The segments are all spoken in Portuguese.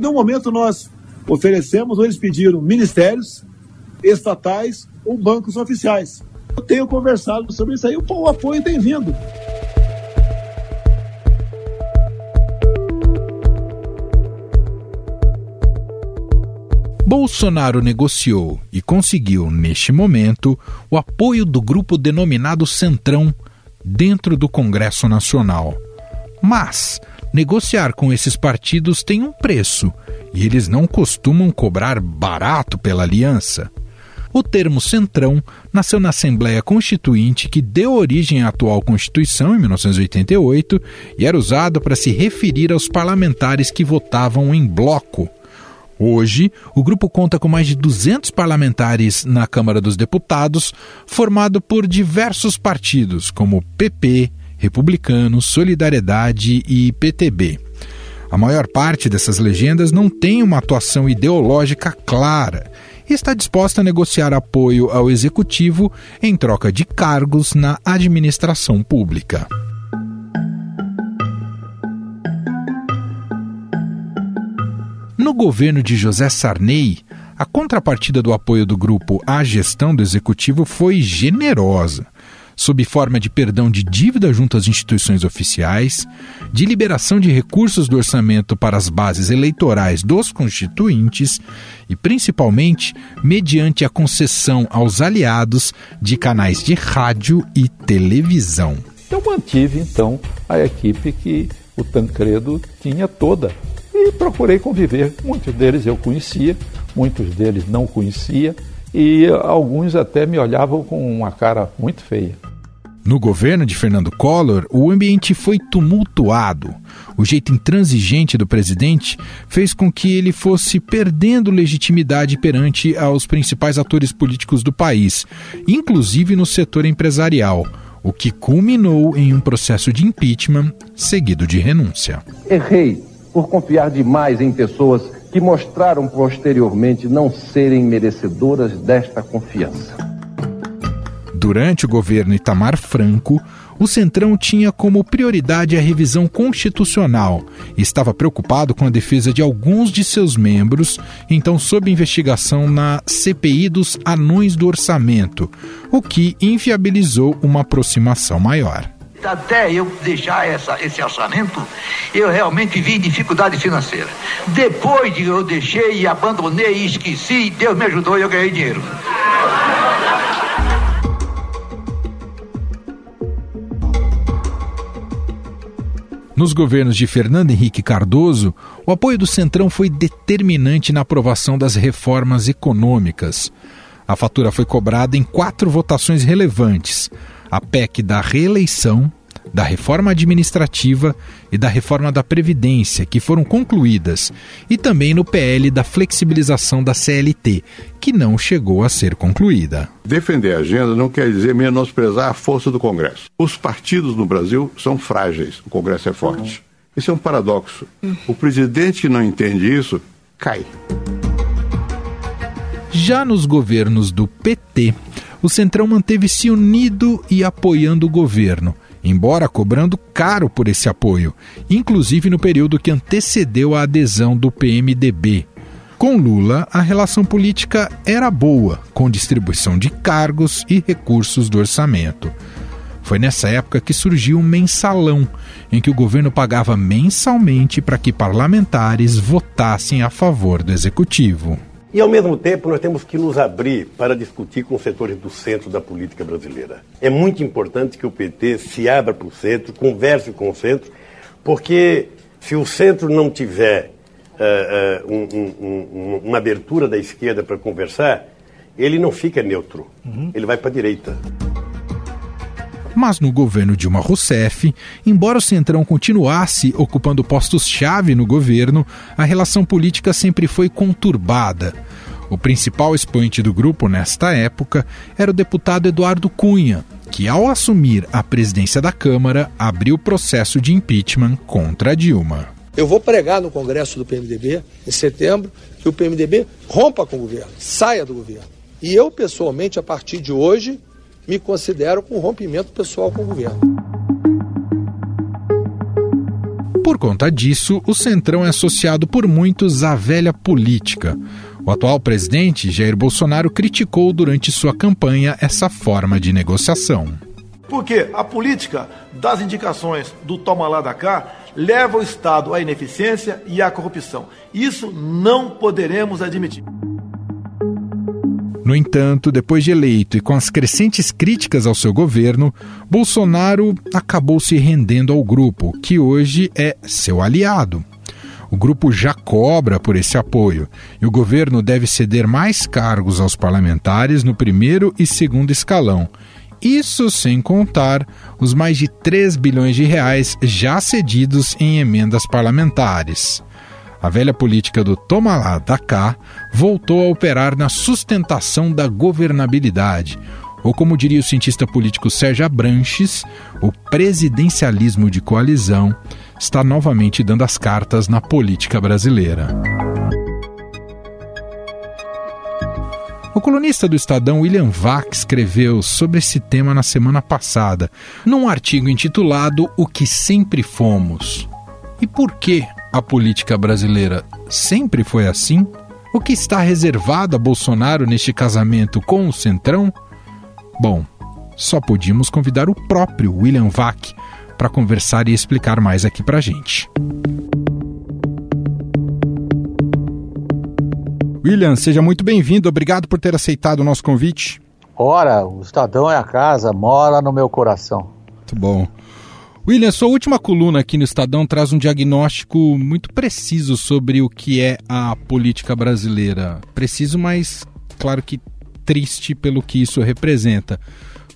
No momento, nós oferecemos, ou eles pediram, ministérios estatais ou bancos oficiais. Eu tenho conversado sobre isso aí, o apoio tem vindo. Bolsonaro negociou e conseguiu, neste momento, o apoio do grupo denominado Centrão dentro do Congresso Nacional. Mas negociar com esses partidos tem um preço e eles não costumam cobrar barato pela aliança. O termo Centrão nasceu na Assembleia Constituinte que deu origem à atual Constituição em 1988 e era usado para se referir aos parlamentares que votavam em bloco Hoje, o grupo conta com mais de 200 parlamentares na Câmara dos Deputados, formado por diversos partidos, como PP, Republicanos, Solidariedade e PTB. A maior parte dessas legendas não tem uma atuação ideológica clara e está disposta a negociar apoio ao executivo em troca de cargos na administração pública. No governo de José Sarney, a contrapartida do apoio do grupo à gestão do executivo foi generosa, sob forma de perdão de dívida junto às instituições oficiais, de liberação de recursos do orçamento para as bases eleitorais dos constituintes e, principalmente, mediante a concessão aos aliados de canais de rádio e televisão. Eu mantive, então, a equipe que o Tancredo tinha toda e procurei conviver. Muitos deles eu conhecia, muitos deles não conhecia e alguns até me olhavam com uma cara muito feia. No governo de Fernando Collor, o ambiente foi tumultuado. O jeito intransigente do presidente fez com que ele fosse perdendo legitimidade perante aos principais atores políticos do país, inclusive no setor empresarial, o que culminou em um processo de impeachment seguido de renúncia. Errei por confiar demais em pessoas que mostraram posteriormente não serem merecedoras desta confiança. Durante o governo Itamar Franco, o Centrão tinha como prioridade a revisão constitucional e estava preocupado com a defesa de alguns de seus membros, então sob investigação na CPI dos anões do orçamento, o que inviabilizou uma aproximação maior até eu deixar essa, esse orçamento, eu realmente vi dificuldade financeira. Depois de eu deixei abandonei esqueci, Deus me ajudou e eu ganhei dinheiro. Nos governos de Fernando Henrique Cardoso, o apoio do Centrão foi determinante na aprovação das reformas econômicas. A fatura foi cobrada em quatro votações relevantes: a PEC da reeleição, da reforma administrativa e da reforma da Previdência, que foram concluídas, e também no PL da flexibilização da CLT, que não chegou a ser concluída. Defender a agenda não quer dizer menosprezar a força do Congresso. Os partidos no Brasil são frágeis, o Congresso é forte. Esse é um paradoxo. O presidente que não entende isso cai. Já nos governos do PT, o Centrão manteve-se unido e apoiando o governo, embora cobrando caro por esse apoio, inclusive no período que antecedeu a adesão do PMDB. Com Lula, a relação política era boa, com distribuição de cargos e recursos do orçamento. Foi nessa época que surgiu um mensalão, em que o governo pagava mensalmente para que parlamentares votassem a favor do executivo. E, ao mesmo tempo, nós temos que nos abrir para discutir com os setores do centro da política brasileira. É muito importante que o PT se abra para o centro, converse com o centro, porque se o centro não tiver uh, uh, um, um, um, uma abertura da esquerda para conversar, ele não fica neutro, uhum. ele vai para a direita. Mas no governo Dilma Rousseff, embora o Centrão continuasse ocupando postos-chave no governo, a relação política sempre foi conturbada. O principal expoente do grupo nesta época era o deputado Eduardo Cunha, que, ao assumir a presidência da Câmara, abriu o processo de impeachment contra Dilma. Eu vou pregar no Congresso do PMDB, em setembro, que o PMDB rompa com o governo, saia do governo. E eu, pessoalmente, a partir de hoje, me considero com rompimento pessoal com o governo. Por conta disso, o Centrão é associado por muitos à velha política. O atual presidente, Jair Bolsonaro, criticou durante sua campanha essa forma de negociação. Porque a política das indicações do toma lá da cá leva o Estado à ineficiência e à corrupção. Isso não poderemos admitir. No entanto, depois de eleito e com as crescentes críticas ao seu governo, Bolsonaro acabou se rendendo ao grupo, que hoje é seu aliado. O grupo já cobra por esse apoio e o governo deve ceder mais cargos aos parlamentares no primeiro e segundo escalão. Isso sem contar os mais de 3 bilhões de reais já cedidos em emendas parlamentares. A velha política do toma lá, da cá voltou a operar na sustentação da governabilidade, ou como diria o cientista político Sérgio Abranches, o presidencialismo de coalizão está novamente dando as cartas na política brasileira. O colunista do Estadão William Vac escreveu sobre esse tema na semana passada, num artigo intitulado O que sempre fomos. E por que a política brasileira sempre foi assim? O que está reservado a Bolsonaro neste casamento com o Centrão? Bom, só podíamos convidar o próprio William Vac para conversar e explicar mais aqui para a gente. William, seja muito bem-vindo. Obrigado por ter aceitado o nosso convite. Ora, o Estadão é a casa, mora no meu coração. Muito bom. William, sua última coluna aqui no Estadão traz um diagnóstico muito preciso sobre o que é a política brasileira. Preciso, mas claro que triste pelo que isso representa.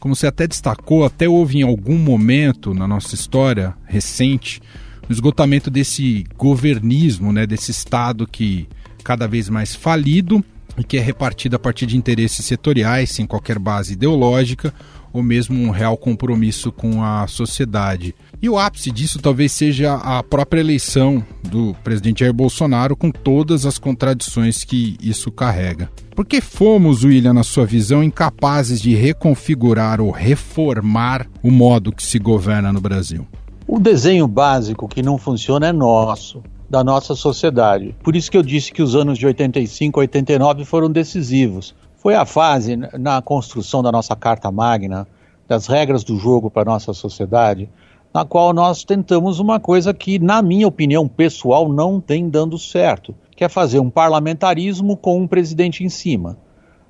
Como você até destacou, até houve em algum momento na nossa história recente o esgotamento desse governismo, né, desse Estado que cada vez mais falido e que é repartido a partir de interesses setoriais, sem qualquer base ideológica ou mesmo um real compromisso com a sociedade. E o ápice disso talvez seja a própria eleição do presidente Jair Bolsonaro, com todas as contradições que isso carrega. Por que fomos, William, na sua visão, incapazes de reconfigurar ou reformar o modo que se governa no Brasil? O desenho básico que não funciona é nosso, da nossa sociedade. Por isso que eu disse que os anos de 85 a 89 foram decisivos. Foi a fase na construção da nossa Carta Magna, das regras do jogo para a nossa sociedade, na qual nós tentamos uma coisa que, na minha opinião pessoal, não tem dando certo, que é fazer um parlamentarismo com um presidente em cima.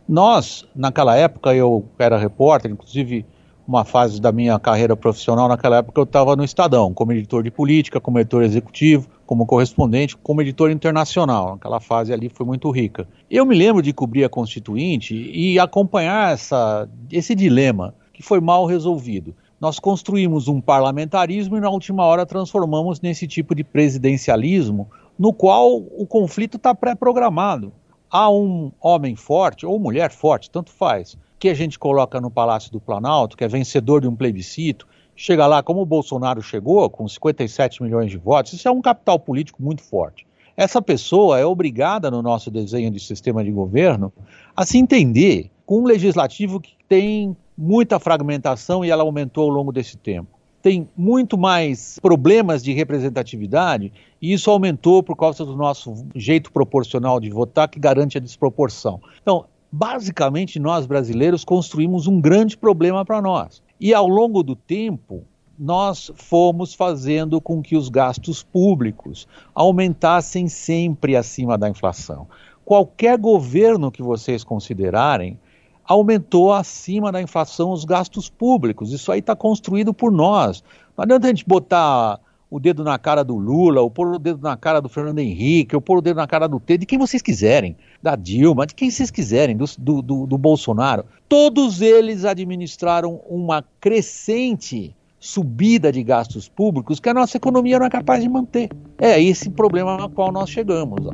Nós, naquela época, eu era repórter, inclusive uma fase da minha carreira profissional, naquela época eu estava no Estadão, como editor de política, como editor executivo, como correspondente, como editor internacional. Aquela fase ali foi muito rica. Eu me lembro de cobrir a Constituinte e acompanhar essa, esse dilema que foi mal resolvido nós construímos um parlamentarismo e na última hora transformamos nesse tipo de presidencialismo no qual o conflito está pré-programado. Há um homem forte ou mulher forte, tanto faz, que a gente coloca no Palácio do Planalto, que é vencedor de um plebiscito, chega lá como o Bolsonaro chegou, com 57 milhões de votos, isso é um capital político muito forte. Essa pessoa é obrigada, no nosso desenho de sistema de governo, a se entender com um legislativo que tem muita fragmentação e ela aumentou ao longo desse tempo. Tem muito mais problemas de representatividade e isso aumentou por causa do nosso jeito proporcional de votar que garante a desproporção. Então, basicamente, nós brasileiros construímos um grande problema para nós. E ao longo do tempo, nós fomos fazendo com que os gastos públicos aumentassem sempre acima da inflação. Qualquer governo que vocês considerarem aumentou acima da inflação os gastos públicos. Isso aí está construído por nós. Não adianta a gente botar o dedo na cara do Lula, ou pôr o dedo na cara do Fernando Henrique, ou pôr o dedo na cara do T, de quem vocês quiserem, da Dilma, de quem vocês quiserem, do, do, do, Bolsonaro. Todos eles administraram uma crescente subida de gastos públicos que a nossa economia não é capaz de manter. É esse problema ao qual nós chegamos.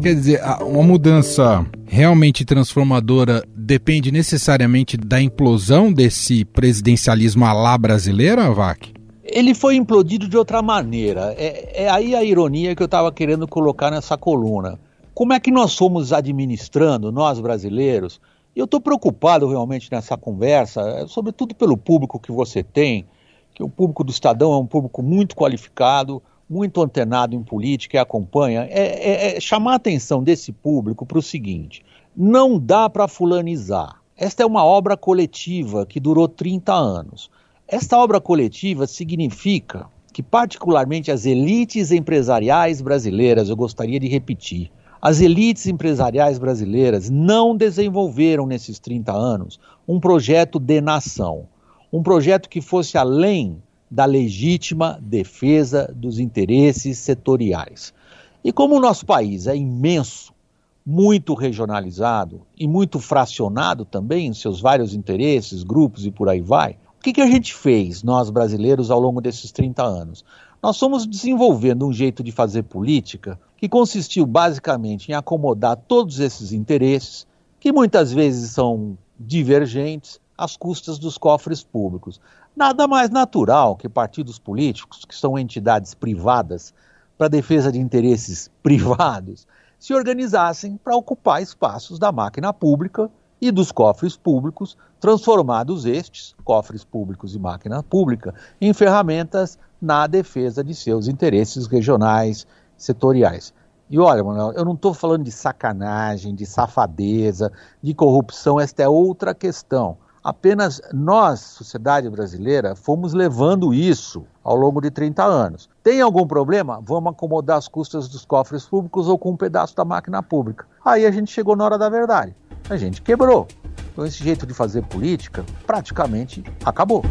Quer dizer, uma mudança realmente transformadora depende necessariamente da implosão desse presidencialismo à lá brasileira, Vac? Ele foi implodido de outra maneira. É, é aí a ironia que eu estava querendo colocar nessa coluna. Como é que nós somos administrando, nós brasileiros? Eu estou preocupado realmente nessa conversa, sobretudo pelo público que você tem, que o público do Estadão é um público muito qualificado, muito antenado em política e acompanha, é, é, é chamar a atenção desse público para o seguinte: não dá para fulanizar. Esta é uma obra coletiva que durou 30 anos. Esta obra coletiva significa que, particularmente, as elites empresariais brasileiras, eu gostaria de repetir, as elites empresariais brasileiras não desenvolveram nesses 30 anos um projeto de nação, um projeto que fosse além da legítima defesa dos interesses setoriais. E como o nosso país é imenso, muito regionalizado e muito fracionado também em seus vários interesses, grupos e por aí vai, o que, que a gente fez, nós brasileiros, ao longo desses 30 anos? Nós fomos desenvolvendo um jeito de fazer política que consistiu basicamente em acomodar todos esses interesses, que muitas vezes são divergentes, às custas dos cofres públicos. Nada mais natural que partidos políticos, que são entidades privadas para defesa de interesses privados, se organizassem para ocupar espaços da máquina pública e dos cofres públicos, transformados estes, cofres públicos e máquina pública, em ferramentas na defesa de seus interesses regionais, setoriais. E olha, Manuel, eu não estou falando de sacanagem, de safadeza, de corrupção, esta é outra questão. Apenas nós, sociedade brasileira, fomos levando isso ao longo de 30 anos. Tem algum problema? Vamos acomodar as custas dos cofres públicos ou com um pedaço da máquina pública. Aí a gente chegou na hora da verdade. A gente quebrou. Então esse jeito de fazer política praticamente acabou.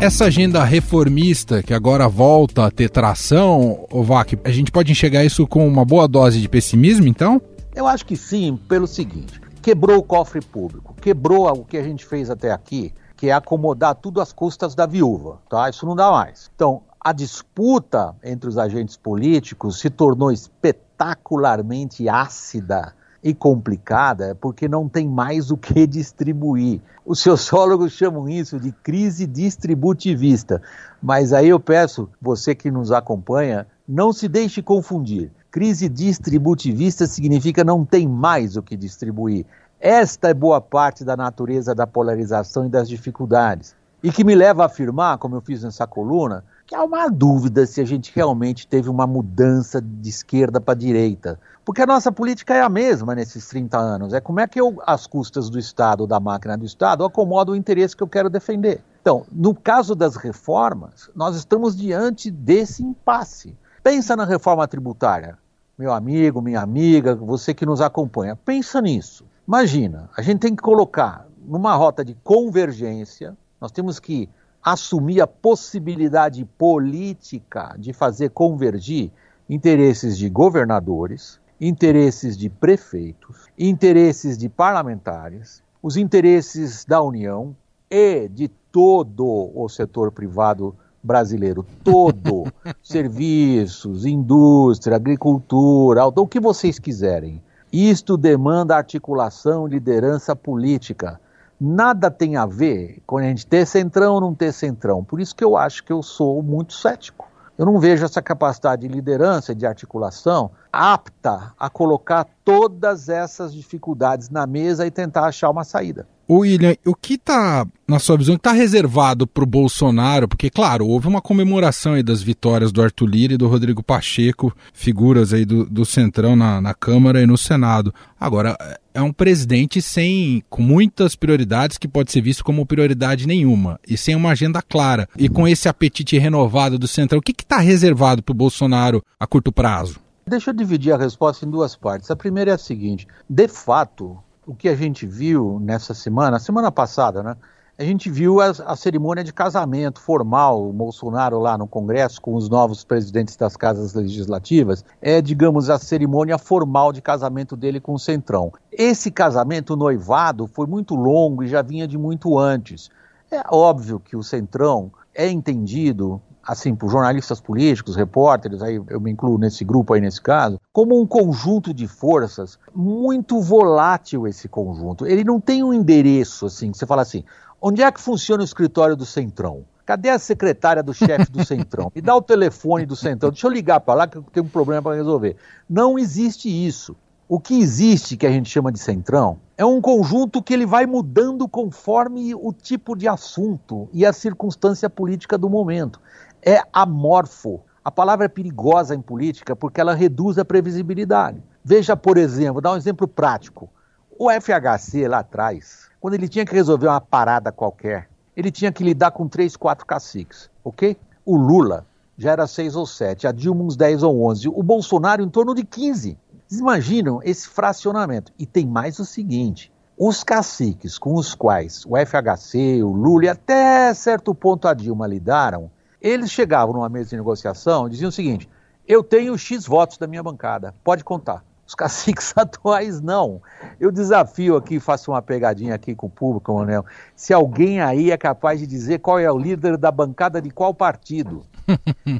Essa agenda reformista que agora volta a ter tração, Ovac, a gente pode enxergar isso com uma boa dose de pessimismo, então? Eu acho que sim, pelo seguinte: quebrou o cofre público, quebrou o que a gente fez até aqui, que é acomodar tudo às custas da viúva, tá? Isso não dá mais. Então, a disputa entre os agentes políticos se tornou espetacularmente ácida e complicada porque não tem mais o que distribuir. Os sociólogos chamam isso de crise distributivista, mas aí eu peço, você que nos acompanha, não se deixe confundir. Crise distributivista significa não tem mais o que distribuir. Esta é boa parte da natureza da polarização e das dificuldades. E que me leva a afirmar, como eu fiz nessa coluna, que há uma dúvida se a gente realmente teve uma mudança de esquerda para direita. Porque a nossa política é a mesma nesses 30 anos. É como é que eu, às custas do Estado, da máquina do Estado, acomodo o interesse que eu quero defender. Então, no caso das reformas, nós estamos diante desse impasse. Pensa na reforma tributária meu amigo, minha amiga, você que nos acompanha, pensa nisso. Imagina, a gente tem que colocar numa rota de convergência, nós temos que assumir a possibilidade política de fazer convergir interesses de governadores, interesses de prefeitos, interesses de parlamentares, os interesses da União e de todo o setor privado brasileiro todo, serviços, indústria, agricultura, o que vocês quiserem. Isto demanda articulação liderança política. Nada tem a ver com a gente ter centrão ou não ter centrão. Por isso que eu acho que eu sou muito cético. Eu não vejo essa capacidade de liderança e de articulação apta a colocar todas essas dificuldades na mesa e tentar achar uma saída. O William, o que está, na sua visão, está reservado para o Bolsonaro? Porque, claro, houve uma comemoração aí das vitórias do Arthur Lira e do Rodrigo Pacheco, figuras aí do, do Centrão na, na Câmara e no Senado. Agora, é um presidente sem, com muitas prioridades que pode ser visto como prioridade nenhuma e sem uma agenda clara. E com esse apetite renovado do Centrão, o que está reservado para o Bolsonaro a curto prazo? Deixa eu dividir a resposta em duas partes. A primeira é a seguinte: de fato, o que a gente viu nessa semana, semana passada, né? A gente viu a, a, cerimônia de casamento formal, o Bolsonaro lá no Congresso com os novos presidentes das casas legislativas, é, digamos, a cerimônia formal de casamento dele com o Centrão. Esse casamento, noivado, foi muito longo e já vinha de muito antes. É óbvio que o Centrão é entendido assim, por jornalistas políticos, repórteres, aí eu me incluo nesse grupo aí nesse caso, como um conjunto de forças muito volátil esse conjunto. Ele não tem um endereço assim, que você fala assim, onde é que funciona o escritório do Centrão? Cadê a secretária do chefe do Centrão? Me dá o telefone do Centrão, deixa eu ligar para lá que eu tenho um problema para resolver. Não existe isso. O que existe, que a gente chama de centrão, é um conjunto que ele vai mudando conforme o tipo de assunto e a circunstância política do momento. É amorfo. A palavra é perigosa em política porque ela reduz a previsibilidade. Veja, por exemplo, dá um exemplo prático. O FHC lá atrás, quando ele tinha que resolver uma parada qualquer, ele tinha que lidar com três, quatro caciques, ok? O Lula já era seis ou sete, a Dilma uns 10 ou 11, o Bolsonaro em torno de 15. Vocês imaginam esse fracionamento? E tem mais o seguinte: os caciques com os quais o FHC, o Lula e até certo ponto a Dilma lidaram, eles chegavam numa mesa de negociação e diziam o seguinte: eu tenho X votos da minha bancada, pode contar. Os caciques atuais não. Eu desafio aqui, faço uma pegadinha aqui com o público, Manuel. Se alguém aí é capaz de dizer qual é o líder da bancada de qual partido.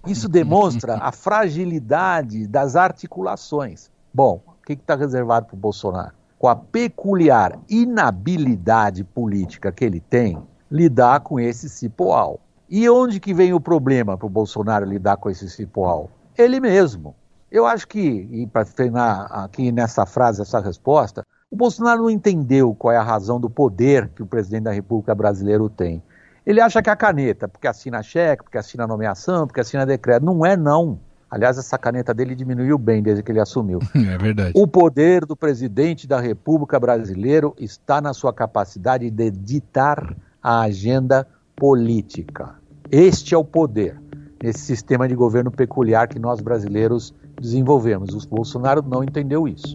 Isso demonstra a fragilidade das articulações. Bom, o que está reservado para o Bolsonaro? Com a peculiar inabilidade política que ele tem, lidar com esse cipoal. E onde que vem o problema para o Bolsonaro lidar com esse cipoal? Ele mesmo. Eu acho que, e para treinar aqui nessa frase, essa resposta, o Bolsonaro não entendeu qual é a razão do poder que o presidente da República brasileira tem. Ele acha que é a caneta, porque assina cheque, porque assina nomeação, porque assina decreto. Não é, não. Aliás, essa caneta dele diminuiu bem desde que ele assumiu. É verdade. O poder do presidente da República Brasileira está na sua capacidade de ditar a agenda política. Este é o poder nesse sistema de governo peculiar que nós brasileiros desenvolvemos. O Bolsonaro não entendeu isso.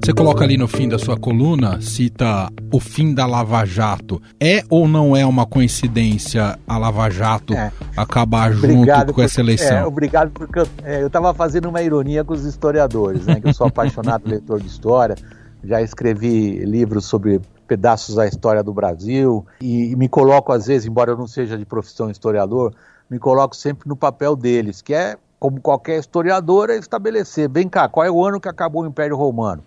Você coloca ali no fim da sua coluna, cita o fim da Lava Jato. É ou não é uma coincidência a Lava Jato é. acabar obrigado junto com essa eleição? É, obrigado, porque é, eu estava fazendo uma ironia com os historiadores, né? Que eu sou apaixonado leitor de história, já escrevi livros sobre pedaços da história do Brasil e, e me coloco às vezes, embora eu não seja de profissão historiador, me coloco sempre no papel deles, que é como qualquer historiador, é estabelecer, vem cá, qual é o ano que acabou o Império Romano?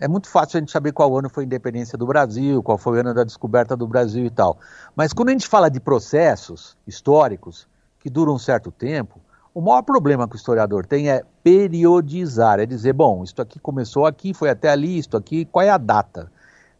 é muito fácil a gente saber qual ano foi a independência do Brasil, qual foi o ano da descoberta do Brasil e tal. Mas quando a gente fala de processos históricos que duram um certo tempo, o maior problema que o historiador tem é periodizar, é dizer, bom, isto aqui começou aqui, foi até ali, isto aqui, qual é a data?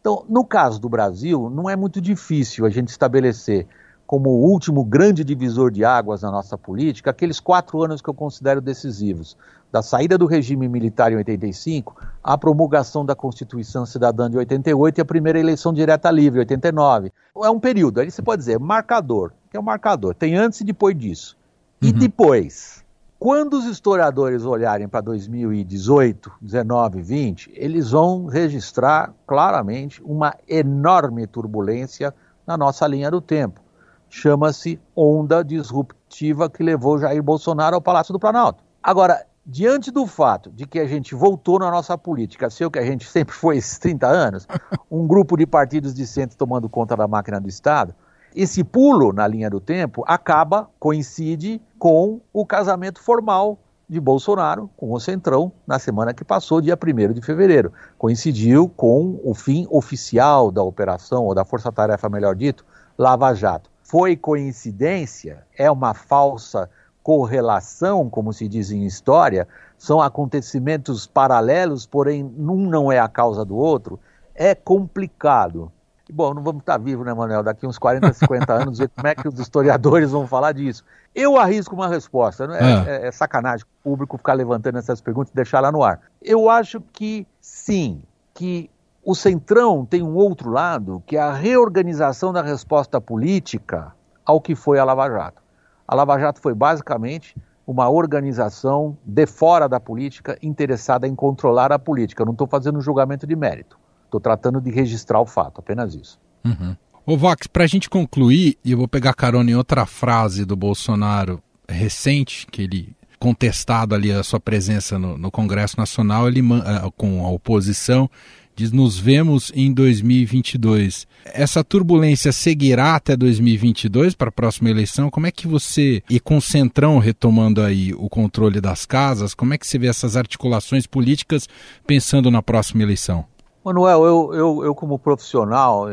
Então, no caso do Brasil, não é muito difícil a gente estabelecer como o último grande divisor de águas na nossa política aqueles quatro anos que eu considero decisivos da saída do regime militar em 85, a promulgação da Constituição Cidadã de 88 e a primeira eleição direta livre, 89. É um período, aí você pode dizer, marcador, que é um marcador, tem antes e depois disso. E uhum. depois, quando os historiadores olharem para 2018, 19, 20, eles vão registrar claramente uma enorme turbulência na nossa linha do tempo. Chama-se onda disruptiva que levou Jair Bolsonaro ao Palácio do Planalto. Agora, diante do fato de que a gente voltou na nossa política ser o que a gente sempre foi esses 30 anos, um grupo de partidos de centro tomando conta da máquina do Estado, esse pulo na linha do tempo acaba, coincide com o casamento formal de Bolsonaro com o Centrão na semana que passou, dia 1 de fevereiro. Coincidiu com o fim oficial da operação, ou da força-tarefa, melhor dito, Lava Jato. Foi coincidência? É uma falsa correlação, como se diz em história, são acontecimentos paralelos, porém um não é a causa do outro, é complicado. Bom, não vamos estar vivos, né, Manuel? Daqui uns 40, 50 anos, como é que os historiadores vão falar disso. Eu arrisco uma resposta, né? é, é, é sacanagem o público ficar levantando essas perguntas e deixar lá no ar. Eu acho que sim, que o Centrão tem um outro lado, que é a reorganização da resposta política ao que foi a Lava Jato. A Lava Jato foi basicamente uma organização de fora da política interessada em controlar a política. Eu não estou fazendo um julgamento de mérito. Estou tratando de registrar o fato, apenas isso. Uhum. Ô Vox, para a gente concluir, e eu vou pegar carona em outra frase do Bolsonaro recente, que ele contestado ali a sua presença no, no Congresso Nacional, ele uh, com a oposição, diz nos vemos em 2022. Essa turbulência seguirá até 2022 para a próxima eleição? Como é que você, e com o Centrão retomando aí o controle das casas, como é que você vê essas articulações políticas pensando na próxima eleição? Manuel, eu, eu, eu como profissional,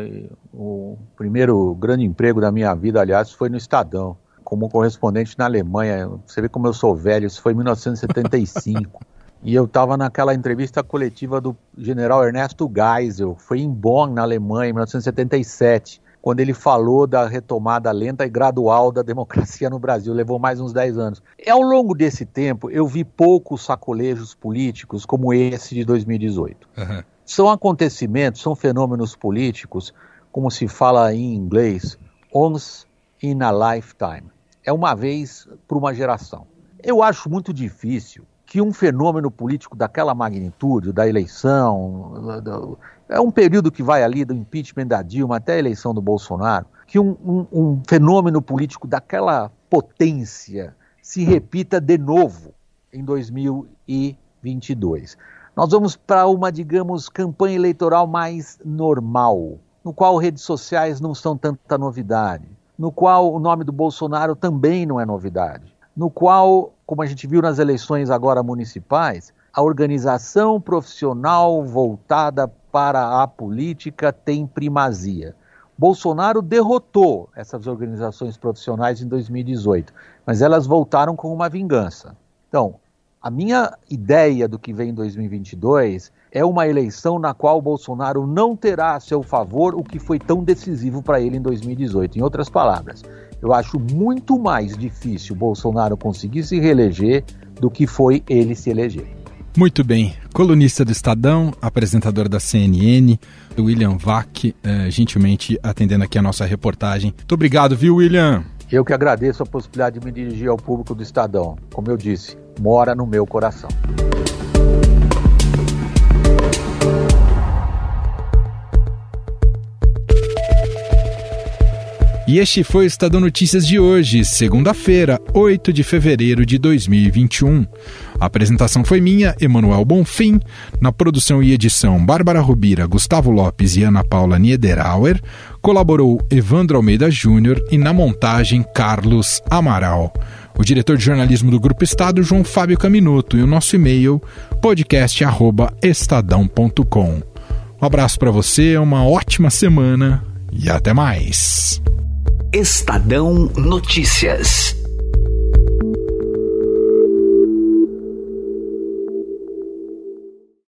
o primeiro grande emprego da minha vida, aliás, foi no Estadão. como correspondente na Alemanha. Você vê como eu sou velho, isso foi em 1975. e eu estava naquela entrevista coletiva do general Ernesto Geisel, foi em Bonn, na Alemanha, em 1977 quando ele falou da retomada lenta e gradual da democracia no Brasil. Levou mais uns 10 anos. E ao longo desse tempo, eu vi poucos sacolejos políticos como esse de 2018. Uhum. São acontecimentos, são fenômenos políticos, como se fala em inglês, once in a lifetime. É uma vez por uma geração. Eu acho muito difícil que um fenômeno político daquela magnitude, da eleição, é um período que vai ali do impeachment da Dilma até a eleição do Bolsonaro, que um, um, um fenômeno político daquela potência se repita de novo em 2022. Nós vamos para uma, digamos, campanha eleitoral mais normal, no qual redes sociais não são tanta novidade, no qual o nome do Bolsonaro também não é novidade no qual, como a gente viu nas eleições agora municipais, a organização profissional voltada para a política tem primazia. Bolsonaro derrotou essas organizações profissionais em 2018, mas elas voltaram com uma vingança. Então, a minha ideia do que vem em 2022 é uma eleição na qual Bolsonaro não terá a seu favor o que foi tão decisivo para ele em 2018. Em outras palavras, eu acho muito mais difícil Bolsonaro conseguir se reeleger do que foi ele se eleger. Muito bem. Colunista do Estadão, apresentador da CNN, William Vac, eh, gentilmente atendendo aqui a nossa reportagem. Muito obrigado, viu, William? Eu que agradeço a possibilidade de me dirigir ao público do Estadão. Como eu disse, mora no meu coração. E este foi o Estadão Notícias de hoje, segunda-feira, 8 de fevereiro de 2021. A apresentação foi minha, Emanuel Bonfim. Na produção e edição, Bárbara Rubira, Gustavo Lopes e Ana Paula Niederauer. Colaborou Evandro Almeida Júnior e na montagem, Carlos Amaral. O diretor de jornalismo do Grupo Estado, João Fábio Caminuto, e o nosso e-mail, podcast.estadão.com. Um abraço para você, uma ótima semana e até mais. Estadão Notícias.